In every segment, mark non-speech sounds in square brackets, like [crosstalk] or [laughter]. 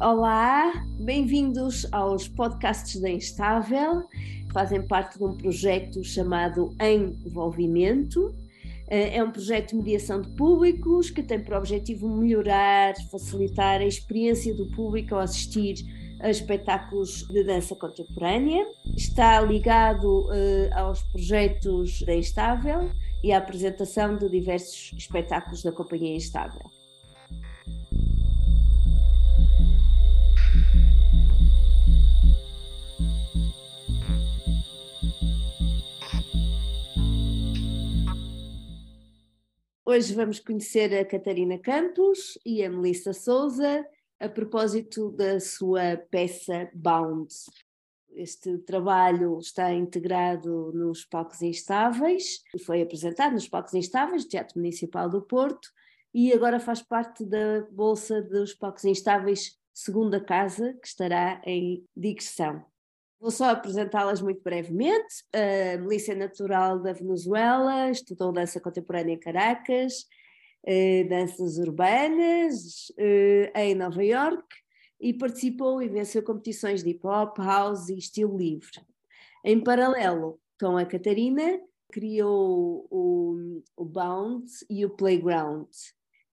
Olá, bem-vindos aos podcasts da Instável. Fazem parte de um projeto chamado Envolvimento. Eh, é um projeto de mediação de públicos que tem por objetivo melhorar, facilitar a experiência do público ao assistir a espetáculos de dança contemporânea. Está ligado uh, aos projetos da Instável e à apresentação de diversos espetáculos da Companhia Instável. Hoje vamos conhecer a Catarina Campos e a Melissa Souza a propósito da sua peça Bound. Este trabalho está integrado nos Palcos Instáveis foi apresentado nos Palcos Instáveis Teatro Municipal do Porto e agora faz parte da Bolsa dos Palcos Instáveis Segunda Casa, que estará em digressão. Vou só apresentá-las muito brevemente. A Melissa é natural da Venezuela, estudou dança contemporânea em Caracas, eh, danças urbanas eh, em Nova York e participou e venceu competições de hip hop, house e estilo livre. Em paralelo com a Catarina, criou o, o Bound e o Playground.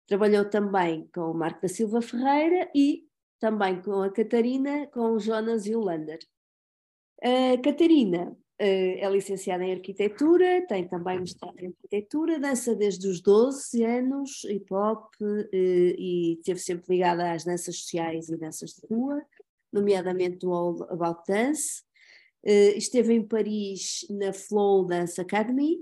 Trabalhou também com o Marco da Silva Ferreira e também com a Catarina, com o Jonas e o Lander. A Catarina uh, é licenciada em arquitetura, tem também mestrado em arquitetura, dança desde os 12 anos, hip hop, uh, e esteve sempre ligada às danças sociais e danças de rua, nomeadamente no All About Dance. Uh, esteve em Paris na Flow Dance Academy,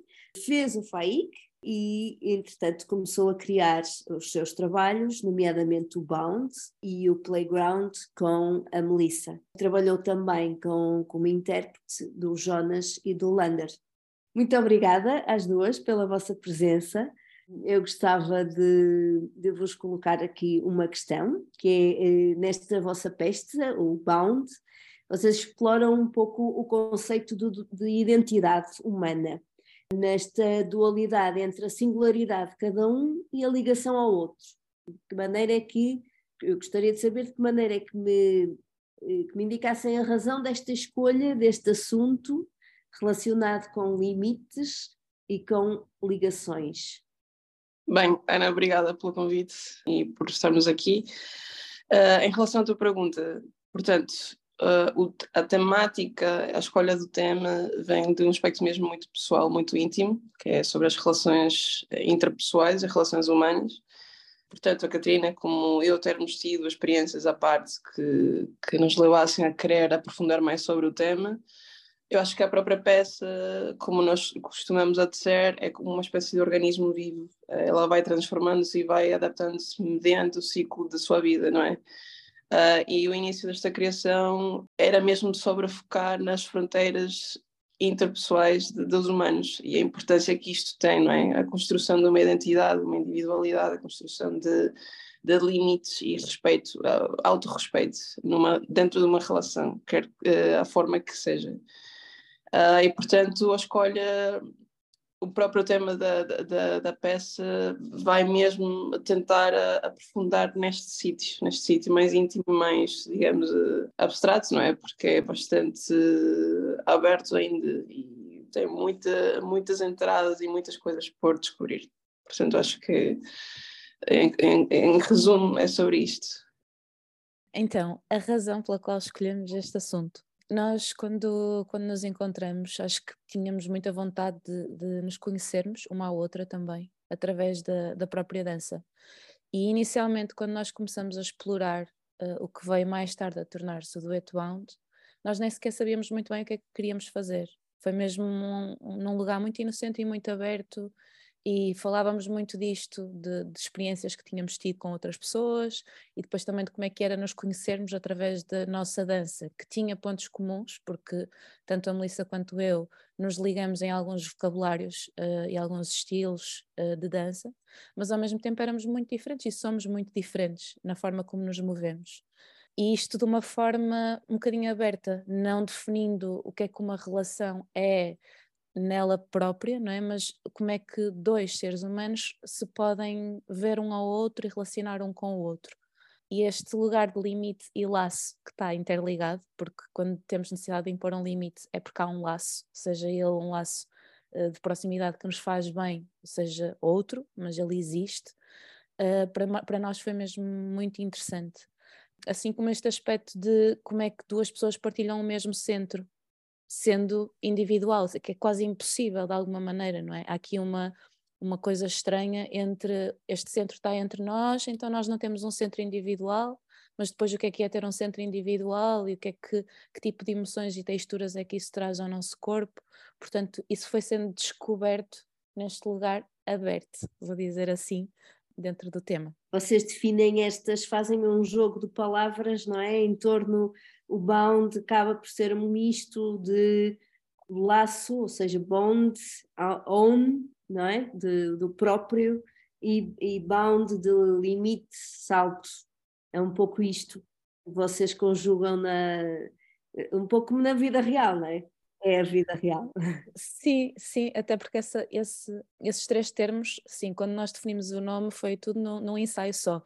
fez o FAIC, e, entretanto, começou a criar os seus trabalhos, nomeadamente o Bound e o Playground com a Melissa. Trabalhou também com, como intérprete do Jonas e do Lander. Muito obrigada às duas pela vossa presença. Eu gostava de, de vos colocar aqui uma questão, que é eh, nesta vossa peste, o Bound, vocês exploram um pouco o conceito de, de identidade humana nesta dualidade entre a singularidade de cada um e a ligação ao outro. De que maneira é que, eu gostaria de saber de que maneira é que me, eh, que me indicassem a razão desta escolha, deste assunto relacionado com limites e com ligações. Bem, Ana, obrigada pelo convite e por estarmos aqui. Uh, em relação à tua pergunta, portanto, uh, a temática, a escolha do tema vem de um aspecto mesmo muito pessoal, muito íntimo, que é sobre as relações interpessoais, as relações humanas. Portanto, a Catarina, como eu, termos tido experiências à parte que, que nos levassem a querer aprofundar mais sobre o tema, eu acho que a própria peça, como nós costumamos a dizer, é como uma espécie de organismo vivo. Ela vai transformando-se e vai adaptando-se mediante o ciclo da sua vida, não é? Uh, e o início desta criação era mesmo sobre focar nas fronteiras interpessoais de, dos humanos e a importância que isto tem, não é? A construção de uma identidade, uma individualidade, a construção de, de limites e respeito, uh, autorrespeito numa, dentro de uma relação, quer uh, a forma que seja. Uh, e, portanto, a escolha o próprio tema da, da, da peça vai mesmo tentar aprofundar neste sítio, neste sítio mais íntimo, mais, digamos, eh, abstrato, não é? Porque é bastante aberto ainda e tem muita, muitas entradas e muitas coisas por descobrir. Portanto, acho que, em, em, em resumo, é sobre isto. Então, a razão pela qual escolhemos este assunto nós, quando, quando nos encontramos, acho que tínhamos muita vontade de, de nos conhecermos uma à outra também, através da, da própria dança. E inicialmente, quando nós começamos a explorar uh, o que veio mais tarde a tornar-se o Duet Bound, nós nem sequer sabíamos muito bem o que é que queríamos fazer. Foi mesmo um, um, num lugar muito inocente e muito aberto e falávamos muito disto, de, de, experiências que tínhamos tido com outras pessoas e depois também de como é que era nos conhecermos através da nossa dança, que tinha pontos comuns, porque tanto a Melissa quanto eu nos ligamos em alguns vocabulários uh, e alguns estilos uh, de dança, mas ao mesmo tempo éramos muito diferentes e somos muito diferentes na forma como nos movemos. E isto de uma forma um bocadinho aberta, não definindo o que é que uma relação é nela própria, não é? Mas como é que dois seres humanos se podem ver um ao outro e relacionar um com o outro? E este lugar de limite e laço que está interligado, porque quando temos necessidade de impor um limite é porque há um laço, seja ele um laço uh, de proximidade que nos faz bem, seja outro, mas ele existe, uh, para, para nós foi mesmo muito interessante. Assim como este aspecto de como é que duas pessoas partilham o mesmo centro, sendo individual, que é quase impossível de alguma maneira, não é? Há aqui uma, uma coisa estranha entre este centro está entre nós, então nós não temos um centro individual, mas depois o que é que é ter um centro individual e o que é que, que tipo de emoções e texturas é que isso traz ao nosso corpo. Portanto, isso foi sendo descoberto neste lugar aberto, vou dizer assim, dentro do tema. Vocês definem estas, fazem um jogo de palavras, não é? Em torno, o bound acaba por ser um misto de laço, ou seja, bond, own, não é? De, do próprio e, e bound de limite, salto. É um pouco isto que vocês conjugam na, um pouco na vida real, não é? É a vida real. Sim, sim, até porque essa, esse, esses três termos, sim, quando nós definimos o nome foi tudo num, num ensaio só.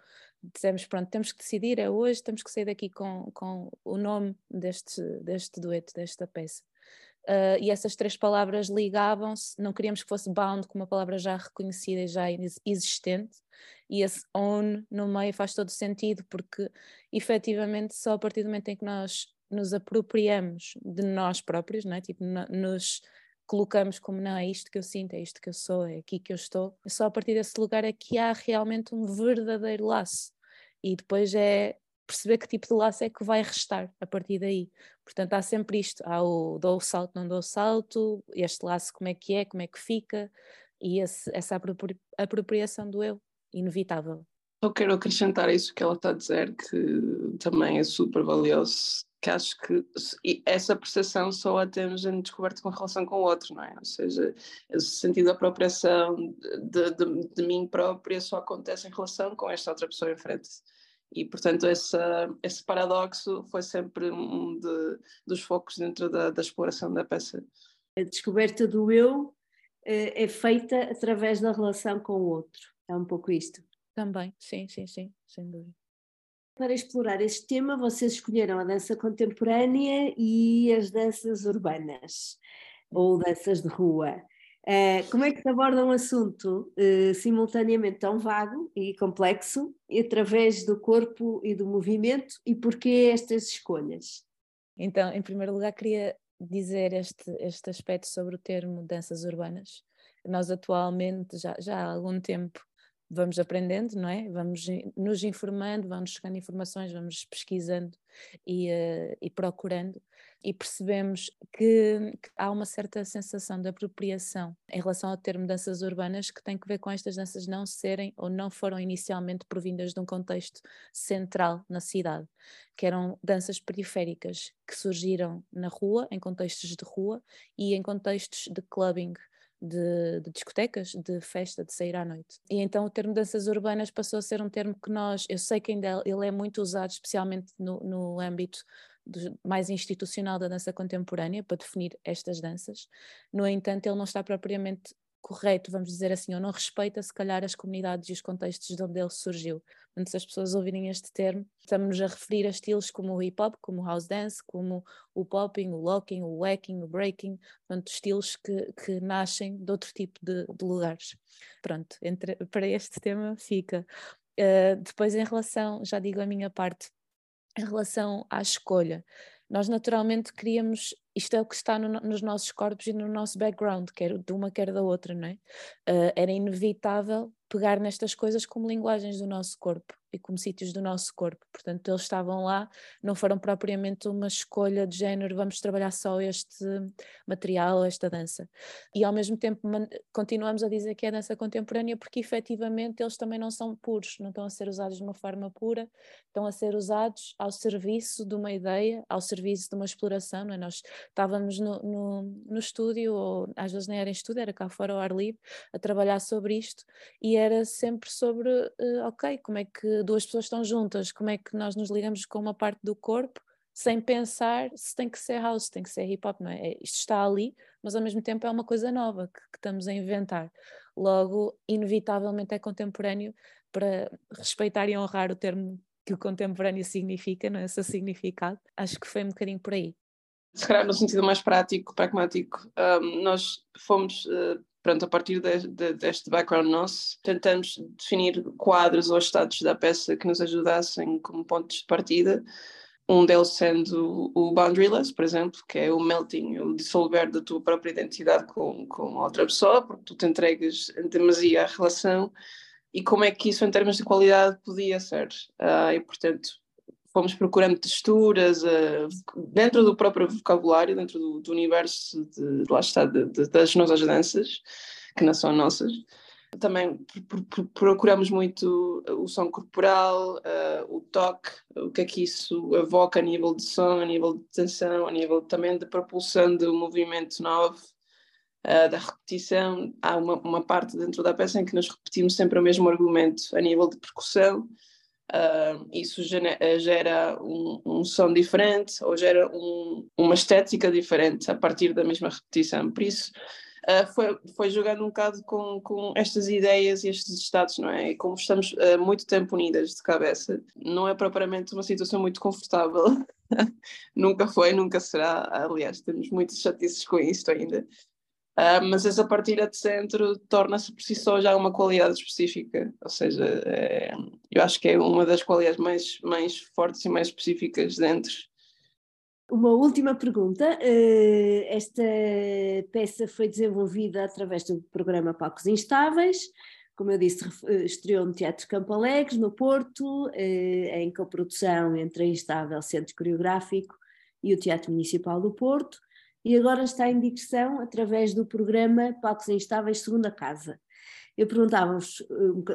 Dizemos, pronto, temos que decidir, é hoje, temos que sair daqui com, com o nome deste, deste dueto, desta peça uh, e essas três palavras ligavam-se, não queríamos que fosse bound com uma palavra já reconhecida e já existente, e esse own no meio faz todo sentido, porque efetivamente só a partir do momento em que nós nos apropriamos de nós próprios, não é? tipo, nos colocamos como não é isto que eu sinto, é isto que eu sou, é aqui que eu estou, só a partir desse lugar é que há realmente um verdadeiro laço. E depois é perceber que tipo de laço é que vai restar a partir daí. Portanto, há sempre isto: há o dou o salto, não dou o salto, este laço como é que é, como é que fica, e esse, essa apropriação do eu, inevitável. Eu quero acrescentar isso que ela está a dizer, que também é super valioso, que acho que essa percepção só a temos em descoberto com relação com o outro, não é? Ou seja, esse sentido de apropriação de, de, de mim própria só acontece em relação com esta outra pessoa em frente. E, portanto, essa, esse paradoxo foi sempre um de, dos focos dentro da, da, exploração da peça. A descoberta do eu é, é feita através da relação com o outro. É um pouco isto. Também, sim, sim, sim, sem dúvida. Para explorar este tema, vocês escolheram a dança contemporânea e as danças urbanas, ou danças de rua. Uh, como é que se aborda um assunto uh, simultaneamente tão vago e complexo através do corpo e do movimento e porquê estas escolhas? Então, em primeiro lugar, queria dizer este, este aspecto sobre o termo danças urbanas. Nós atualmente, já, já há algum tempo, vamos aprendendo, não é? Vamos nos informando, vamos chegando informações, vamos pesquisando e, uh, e procurando e percebemos que, que, há uma certa sensação de apropriação em relação ao termo danças urbanas que tem que ver com estas danças não serem ou não foram inicialmente provindas de um contexto central na cidade, que eram danças periféricas que surgiram na rua, em contextos de rua e em contextos de clubbing, de, de, discotecas, de festa, de sair à noite. E então o termo danças urbanas passou a ser um termo que nós, eu sei que ainda ele é muito usado, especialmente no, no âmbito do, mais institucional da dança contemporânea, para definir estas danças. No entanto, ele não está propriamente correto, vamos dizer assim, ou não respeita se calhar as comunidades e os contextos de onde ele surgiu. Portanto, se as pessoas ouvirem este termo, estamos a referir a estilos como o hip hop, como o house dance, como o popping, o locking, o wacking, o breaking, portanto, estilos que, que nascem de outro tipo de, de lugares. Pronto, entre, para este tema fica. Uh, depois, em relação, já digo a minha parte, em relação à escolha, nós naturalmente queríamos, isto é o que está no, nos nossos corpos e no nosso background, quer de uma, quer da outra, não é? Uh, era inevitável pegar nestas coisas como linguagens do nosso corpo e como sítios do nosso corpo. Portanto, eles estavam lá, não foram propriamente uma escolha de género, vamos trabalhar só este material, esta dança. E ao mesmo tempo continuamos a dizer que é dança contemporânea porque efetivamente eles também não são puros, não estão a ser usados de uma forma pura, estão a ser usados ao serviço de uma ideia, ao serviço de uma exploração. É? Nós estávamos no, no, no estúdio, ou às vezes nem era em estúdio, era cá fora ao ar livre, a trabalhar sobre isto e era sempre sobre, uh, ok, como é que duas pessoas estão juntas, como é que nós nos ligamos com uma parte do corpo sem pensar se tem que ser house, tem que ser hip hop, não é? é isto está ali, mas ao mesmo tempo é uma coisa nova que, que estamos a inventar. Logo, inevitavelmente é contemporâneo para respeitar e honrar o termo que o contemporâneo significa, não é? Significado. Acho que foi um bocadinho por aí. Se calhar no sentido mais prático, pragmático, um, nós fomos, uh, pronto, a partir de, de, deste background nosso, tentamos definir quadros ou estados da peça que nos ajudassem como pontos de partida um deles sendo o boundaryless, por exemplo, que é o melting, o dissolver da tua própria identidade com, com outra pessoa, porque tu te entregas em demasia à relação, e como é que isso, em termos de qualidade, podia ser. Uh, e, portanto, fomos procurando texturas uh, dentro do próprio vocabulário, dentro do, do universo de, lá está, de, de, das nossas danças, que não são nossas, também procuramos muito o som corporal, uh, o toque, o que é que isso evoca a nível de som, a nível de tensão, a nível também de propulsão do movimento novo, uh, da repetição. Há uma, uma parte dentro da peça em que nós repetimos sempre o mesmo argumento a nível de percussão. Uh, isso gera, gera um, um, som diferente ou gera um, uma estética diferente a partir da mesma repetição. Por isso, uh, foi, foi jogando um bocado com, com estas ideias e estes estados, não é? E como estamos uh, muito tempo unidas de cabeça, não é propriamente uma situação muito confortável. [laughs] nunca foi, nunca será. Aliás, temos muitas chatices com isto ainda. Uh, mas essa partida de centro torna-se por si só já uma qualidade específica, ou seja, é, eu acho que é uma das qualidades mais, mais fortes e mais específicas dentro uma última pergunta. Eh, esta peça foi desenvolvida através do programa Palcos Instáveis. Como eu disse, eh, estreou no Teatro Campo Alegre, no Porto, eh, em coprodução entre a Instável Centro Coreográfico e o Teatro Municipal do Porto, e agora está em digressão através do programa Palcos Instáveis Segunda Casa. Eu perguntava-vos,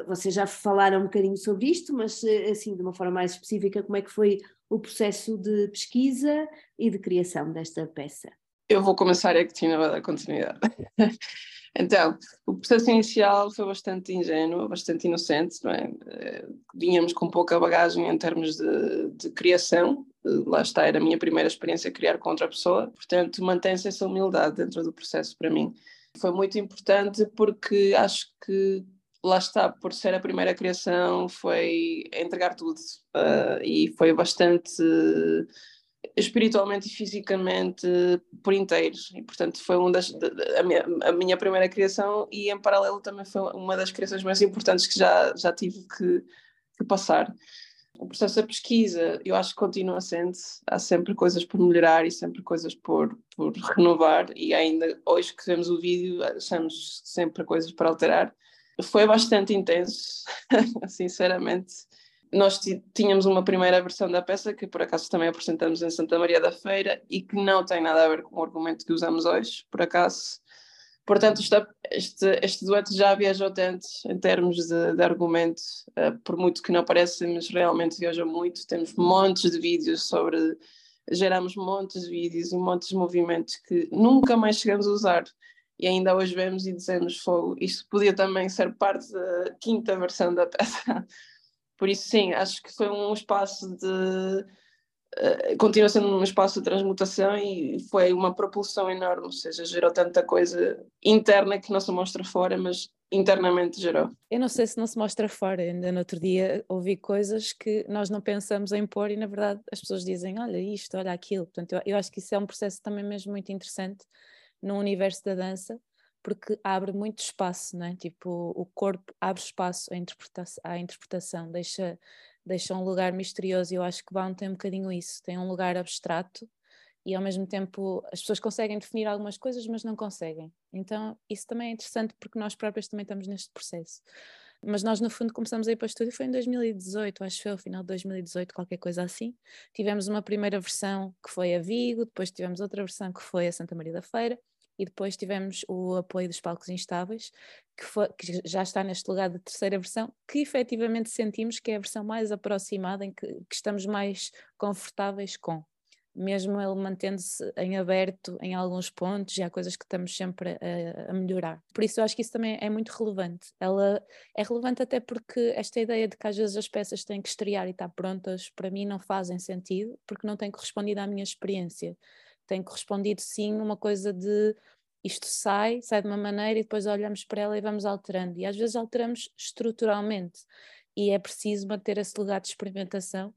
vocês já falaram um bocadinho sobre isto, mas assim, de uma forma mais específica, como é que foi o processo de pesquisa e de criação desta peça? Eu vou começar e a vai dar continuidade. [laughs] então, o processo inicial foi bastante ingênuo, bastante inocente, não é? Eh, vínhamos com pouca bagagem em termos de, de criação, lá está, era a minha primeira experiência criar com outra pessoa, portanto, mantém-se essa humildade dentro do processo para mim. Foi muito importante porque acho que lá está, por ser a primeira criação, foi entregar tudo uh, e foi bastante espiritualmente e fisicamente por inteiros. E portanto foi uma das a minha, a minha primeira criação e em paralelo também foi uma das criações mais importantes que já já tive que, que passar. O processo da pesquisa eu acho que continua sendo há sempre coisas por melhorar e sempre coisas por, por renovar. E ainda hoje que vemos o vídeo achamos sempre coisas para alterar. Foi bastante intenso, [laughs] sinceramente. Nós tínhamos uma primeira versão da peça que por acaso também apresentamos em Santa Maria da Feira e que não tem nada a ver com o argumento que usamos hoje, por acaso. Portanto, este, este, dueto já viajou tanto em termos de, de argumento, uh, por muito que não pareça, mas realmente viaja muito. Temos montes de vídeos sobre. Geramos montes de vídeos e montes de movimentos que nunca mais chegamos a usar e ainda hoje vemos e dizemos fogo, isto podia também ser parte da quinta versão da peça. [laughs] Por isso, sim, acho que foi um espaço de. Uh, continua sendo um espaço de transmutação e foi uma propulsão enorme, ou seja, gerou tanta coisa interna que não se mostra fora, mas internamente gerou. Eu não sei se não se mostra fora, ainda no outro dia ouvi coisas que nós não pensamos em pôr e na verdade as pessoas dizem, olha isto, olha aquilo, portanto eu acho que isso é um processo também mesmo muito interessante no universo da dança, porque abre muito espaço, não é? Tipo, o corpo abre espaço à interpretação, à interpretação deixa, deixa um lugar misterioso e eu acho que Bound tem um bocadinho isso, tem um lugar abstrato e ao mesmo tempo as pessoas conseguem definir algumas coisas, mas não conseguem. Então isso também é interessante porque nós próprios também estamos neste processo. Mas nós, no fundo, começamos a ir para o estúdio, foi em 2018, acho que foi, ao final de 2018, qualquer coisa assim. Tivemos uma primeira versão que foi a Vigo, depois tivemos outra versão que foi a Santa Maria da Feira, e depois tivemos o apoio dos palcos instáveis, que, foi, que, já está neste lugar de terceira versão, que efetivamente sentimos que é a versão mais aproximada, em que, que estamos mais confortáveis com. Mesmo ele mantendo-se em aberto em alguns pontos, e há coisas que estamos sempre a, a, melhorar. Por isso eu acho que isso também é muito relevante. Ela é relevante até porque esta ideia de que às vezes as peças têm que estrear e estar prontas, para mim não fazem sentido, porque não tem correspondido à minha experiência tem correspondido sim uma coisa de isto sai, sai de uma maneira e depois olhamos para ela e vamos alterando. E às vezes alteramos estruturalmente. e é preciso manter esse lugar de experimentação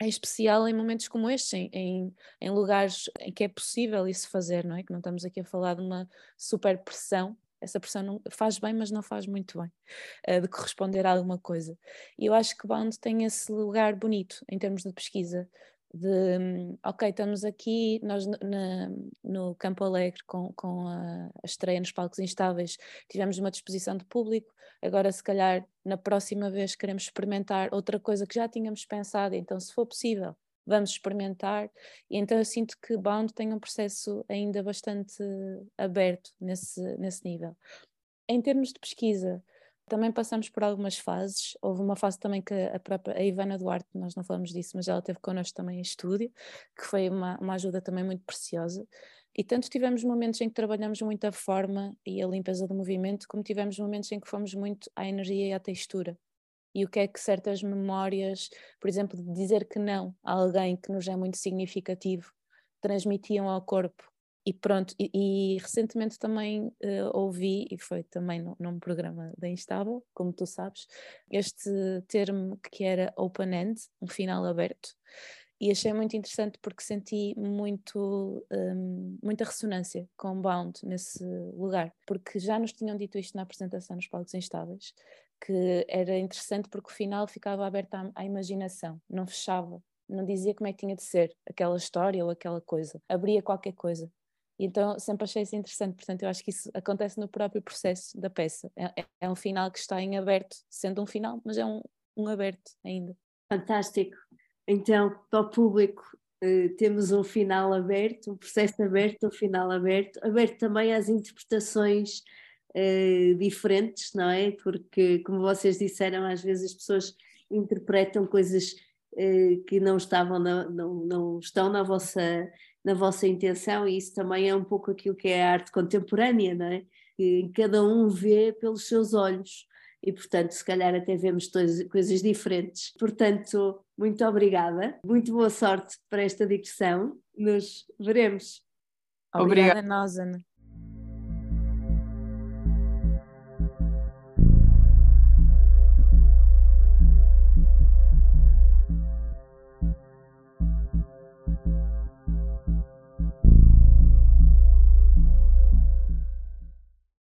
em especial em momentos como estes, em, em, em, lugares em que é possível isso fazer, não é? Que não estamos aqui a falar de uma super pressão, essa pressão não, faz bem, mas não faz muito bem, uh, de corresponder a alguma coisa. E eu acho que Bound tem esse lugar bonito em termos de pesquisa, de ok, estamos aqui nós na, no Campo Alegre com, com a, a, estreia nos palcos instáveis, tivemos uma disposição de público, agora se calhar na próxima vez queremos experimentar outra coisa que já tínhamos pensado, então se for possível vamos experimentar, e então eu sinto que Bound tem um processo ainda bastante aberto nesse, nesse nível. Em termos de pesquisa, também passamos por algumas fases. Houve uma fase também que a própria a Ivana Duarte, nós não falamos disso, mas ela teve connosco também em estúdio, que foi uma, uma ajuda também muito preciosa. E tanto tivemos momentos em que trabalhamos muito a forma e a limpeza do movimento, como tivemos momentos em que fomos muito à energia e à textura. E o que é que certas memórias, por exemplo, de dizer que não a alguém que nos é muito significativo, transmitiam ao corpo e pronto, e, e recentemente também uh, ouvi, e foi também no, num programa da Instável, como tu sabes, este termo que era open-end, um final aberto, e achei muito interessante porque senti muito, um, muita ressonância com Bound nesse lugar, porque já nos tinham dito isto na apresentação nos palcos instáveis, que era interessante porque o final ficava aberto à, à imaginação, não fechava, não dizia como é que tinha de ser aquela história ou aquela coisa, abria qualquer coisa. Então sempre achei isso interessante, portanto eu acho que isso acontece no próprio processo da peça. É, é, é um final que está em aberto, sendo um final, mas é um, um aberto ainda. Fantástico. Então, para o público, eh, temos um final aberto, um processo aberto, um final aberto, aberto também às interpretações eh, diferentes, não é? Porque, como vocês disseram, às vezes as pessoas interpretam coisas eh, que não estavam na, não, não estão na vossa na vossa intenção, e isso também é um pouco aquilo que é a arte contemporânea, não é? Que cada um vê pelos seus olhos e, portanto, se calhar até vemos coisas diferentes. Portanto, muito obrigada, muito boa sorte para esta digressão, nos veremos. Obrigada, Obrigada. nós, Ana.